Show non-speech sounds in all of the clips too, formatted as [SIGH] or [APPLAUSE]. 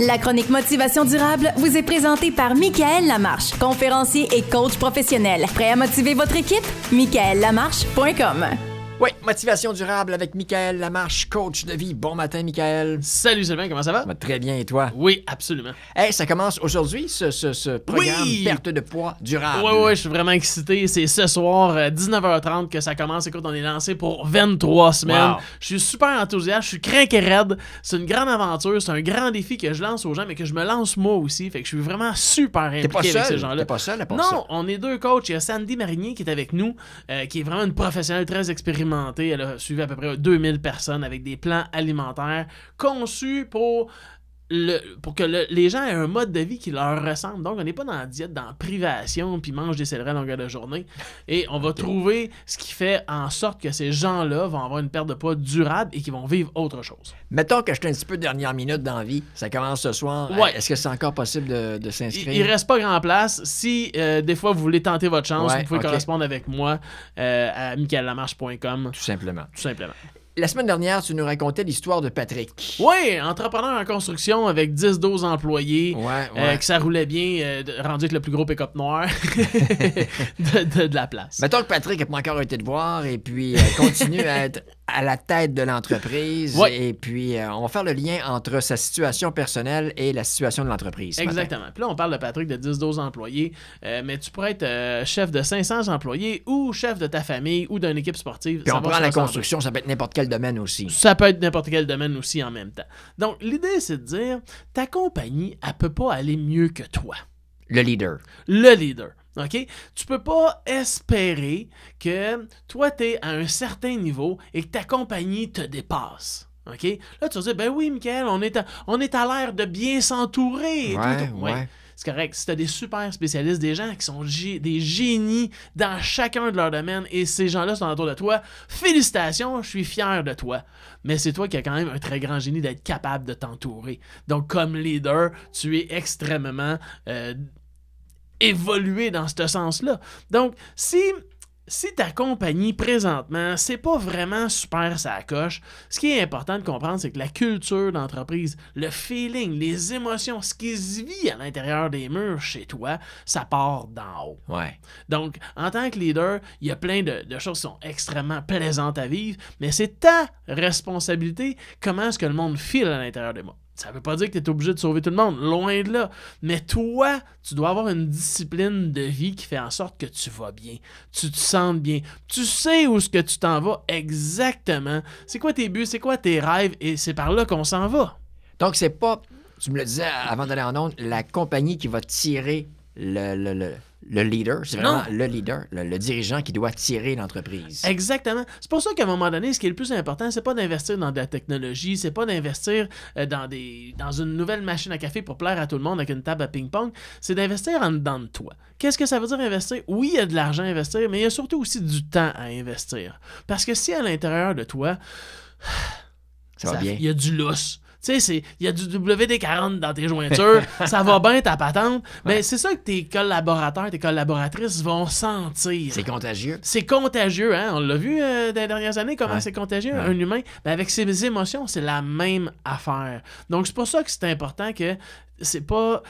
La chronique Motivation durable vous est présentée par Michael Lamarche, conférencier et coach professionnel. Prêt à motiver votre équipe? michaellamarche.com Oui, motivation durable avec Michael Lamarche, coach de vie. Bon matin, Michael. Salut Sylvain, comment ça va? Très bien, et toi? Oui, absolument. Hey, ça commence aujourd'hui, ce, ce- ce programme Oui! perte de poids durable. Ouais, ouais, je suis vraiment excité. C'est ce soir, euh, 19h30, que ça commence. Écoute, on est lancé pour 23 semaines. Wow. Je suis super enthousiaste, je suis craqué raide. C'est une grande aventure, c'est un grand défi que je lance aux gens, mais que je me lance moi aussi. Fait que je suis vraiment super T'es pas impliqué avec ces seul. gens-là. T'es pas seul à part Non, ça. on est deux coachs. Il y a Sandy Marinier qui est avec nous, euh, qui est vraiment une professionnelle très expérimentée. Elle a suivi à peu près 2000 personnes avec des plans alimentaires conçus pour, le, pour que le- les gens aient un mode de vie qui leur ressemble. Donc, on n'est pas dans la diète, dans la privation, puis mange des à longueur de journée. Et on va trouver ce qui fait en sorte que ces gens-là vont avoir une perte de poids durable et qu'ils vont vivre autre chose. Mettons que je suis un petit peu dernière minute dans la vie. Ça commence ce soir. Ouais. Est-ce que c'est encore possible de, s'inscrire? il reste pas grand place. Si euh, des fois vous voulez tenter votre chance, Ouais, vous pouvez correspondre avec moi euh, à michaellamarche.com, Tout simplement. tout simplement. La semaine dernière, tu nous racontais l'histoire de Patrick. Oui, entrepreneur en construction avec 10-12 employés. Ouais, ouais. euh, que ça roulait bien, euh, rendu avec le plus gros pick-up noir [LAUGHS] [LAUGHS] de, de- de la place. Mettons que Patrick n'a pas encore été de voir et puis euh, continue à être à la tête de l'entreprise. Et puis, euh, on va faire le lien entre sa situation personnelle et la situation de l'entreprise. matin. Exactement. Puis là, on parle de Patrick de 10-12 employés, euh, mais tu pourrais être euh, chef de 500 employés ou chef de ta famille ou d'une équipe sportive. Puis Ça on prend la construction, ça peut être n'importe quel domaine aussi. Ça peut être n'importe quel domaine aussi en même temps. Donc, l'idée, c'est de dire, ta compagnie, elle peut pas aller mieux que toi. Le leader. le leader. OK? Tu peux pas espérer que toi, tu es à un certain niveau et que ta compagnie te dépasse. OK? Là, tu vas dire, ben oui, Michael, on est à, on est à l'air de bien s'entourer. Ouais, ouais. C'est correct. Si tu as des super spécialistes, des gens qui sont gé- des génies dans chacun de leur domaine et ces gens-là sont autour de toi, félicitations, je suis fier de toi. Mais c'est toi qui as quand même un très grand génie d'être capable de t'entourer. Donc, comme leader, tu es extrêmement euh, évoluer dans ce sens-là. Donc, si, si ta compagnie présentement, c'est pas vraiment super sa coche, ce qui est important de comprendre, c'est que la culture d'entreprise, le feeling, les émotions, ce qui se vit à l'intérieur des murs chez toi, ça part d'en haut. Ouais. Donc, en tant que leader, il y a plein de, de choses qui sont extrêmement plaisantes à vivre, mais c'est ta responsabilité comment est-ce que le monde file à l'intérieur de moi. Ça veut pas dire que tu es obligé de sauver tout le monde, loin de là. Mais toi, tu dois avoir une discipline de vie qui fait en sorte que tu vas bien, tu te sens bien, tu sais où est-ce que tu t'en vas exactement. C'est quoi tes buts, c'est quoi tes rêves, et c'est par là qu'on s'en va. Donc, c'est pas, tu me le disais avant d'aller en onde, la compagnie qui va tirer le, le, le, le leader. C'est vraiment Non. le leader, le, le dirigeant qui doit tirer l'entreprise. Exactement. C'est pour ça qu'à un moment donné, ce qui est le plus important, c'est pas d'investir dans de la technologie, c'est pas d'investir euh, dans des dans une nouvelle machine à café pour plaire à tout le monde avec une table à ping-pong, c'est d'investir en dedans de toi. Qu'est-ce que ça veut dire investir? Oui, il y a de l'argent à investir, mais il y a surtout aussi du temps à investir. Parce que si à l'intérieur de toi, [SIGHS] Ça va bien. il y a du lousse. Tu sais, c'est- il y a du WD-40 dans tes jointures, [LAUGHS] ça va bien ta patente, mais c'est ça que tes collaborateurs, tes collaboratrices vont sentir. C'est contagieux. C'est contagieux, hein? On l'a vu euh, dans les dernières années, comment Ouais. c'est contagieux, Ouais. un humain? Ben, avec ses émotions, c'est la même affaire. Donc, c'est pour ça que c'est important que c'est pas.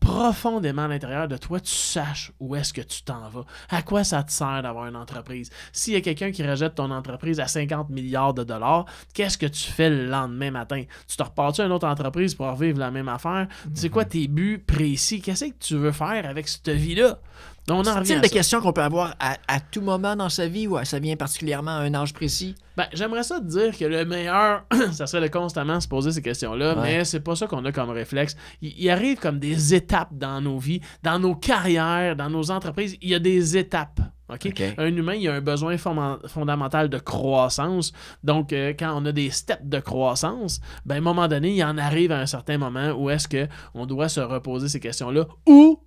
profondément à l'intérieur de toi, tu saches où est-ce que tu t'en vas. À quoi ça te sert d'avoir une entreprise? S'il y a quelqu'un qui rejette ton entreprise à 50 milliards de dollars, qu'est-ce que tu fais le lendemain matin? Tu te repars-tu à une autre entreprise pour revivre la même affaire? C'est quoi tes buts précis? Qu'est-ce que tu veux faire avec cette vie-là? On en des ça. questions qu'on peut avoir à, à tout moment dans sa vie ou ça vient particulièrement à un âge précis? Ben, j'aimerais ça te dire que le meilleur, [CLEARS THROAT] ça serait de constamment se poser ces questions-là, Ouais. mais c'est pas ça qu'on a comme réflexe. Il, il arrive comme des étapes dans nos vies, dans nos carrières, dans nos entreprises. Il y a des étapes. ok? OK. Un humain, il a un besoin fonda- fondamental de croissance. Donc, euh, quand on a des steps de croissance, ben, à un moment donné, il en arrive à un certain moment où est-ce qu'on doit se reposer ces questions-là ou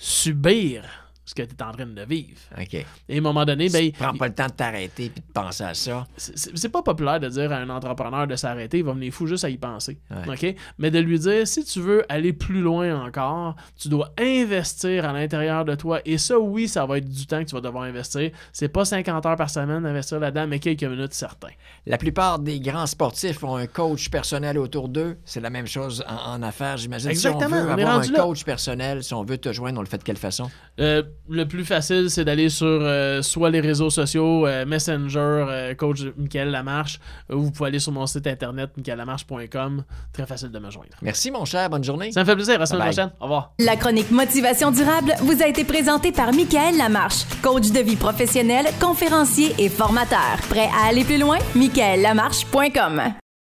subir ce que tu es en train de vivre. OK. Et à un moment donné, ben, Prends pas le temps de t'arrêter puis de penser à ça. c'est- pas populaire de dire à un entrepreneur de s'arrêter, il va venir fou juste à y penser. Ouais. OK? Mais de lui dire, si tu veux aller plus loin encore, tu dois investir à l'intérieur de toi. Et ça, oui, ça va être du temps que tu vas devoir investir. C'est pas 50 heures par semaine d'investir là-dedans, mais quelques minutes certains. La plupart des grands sportifs ont un coach personnel autour d'eux. C'est la même chose en, en affaires, j'imagine. Exactement, Si on veut on avoir un là. coach personnel, si on veut te joindre, on le fait de quelle façon? Euh, le plus facile, c'est d'aller sur euh, soit les réseaux sociaux, euh, Messenger, euh, coach Michael Lamarche, ou vous pouvez aller sur mon site internet, michaellamarche.com. Très facile de me joindre. Merci, mon cher. Bonne journée. Ça me fait plaisir. À la semaine Bye bye. prochaine. Au revoir. La chronique Motivation durable vous a été présentée par Michael Lamarche, coach de vie professionnel, conférencier et formateur. Prêt à aller plus loin? michaellamarche.com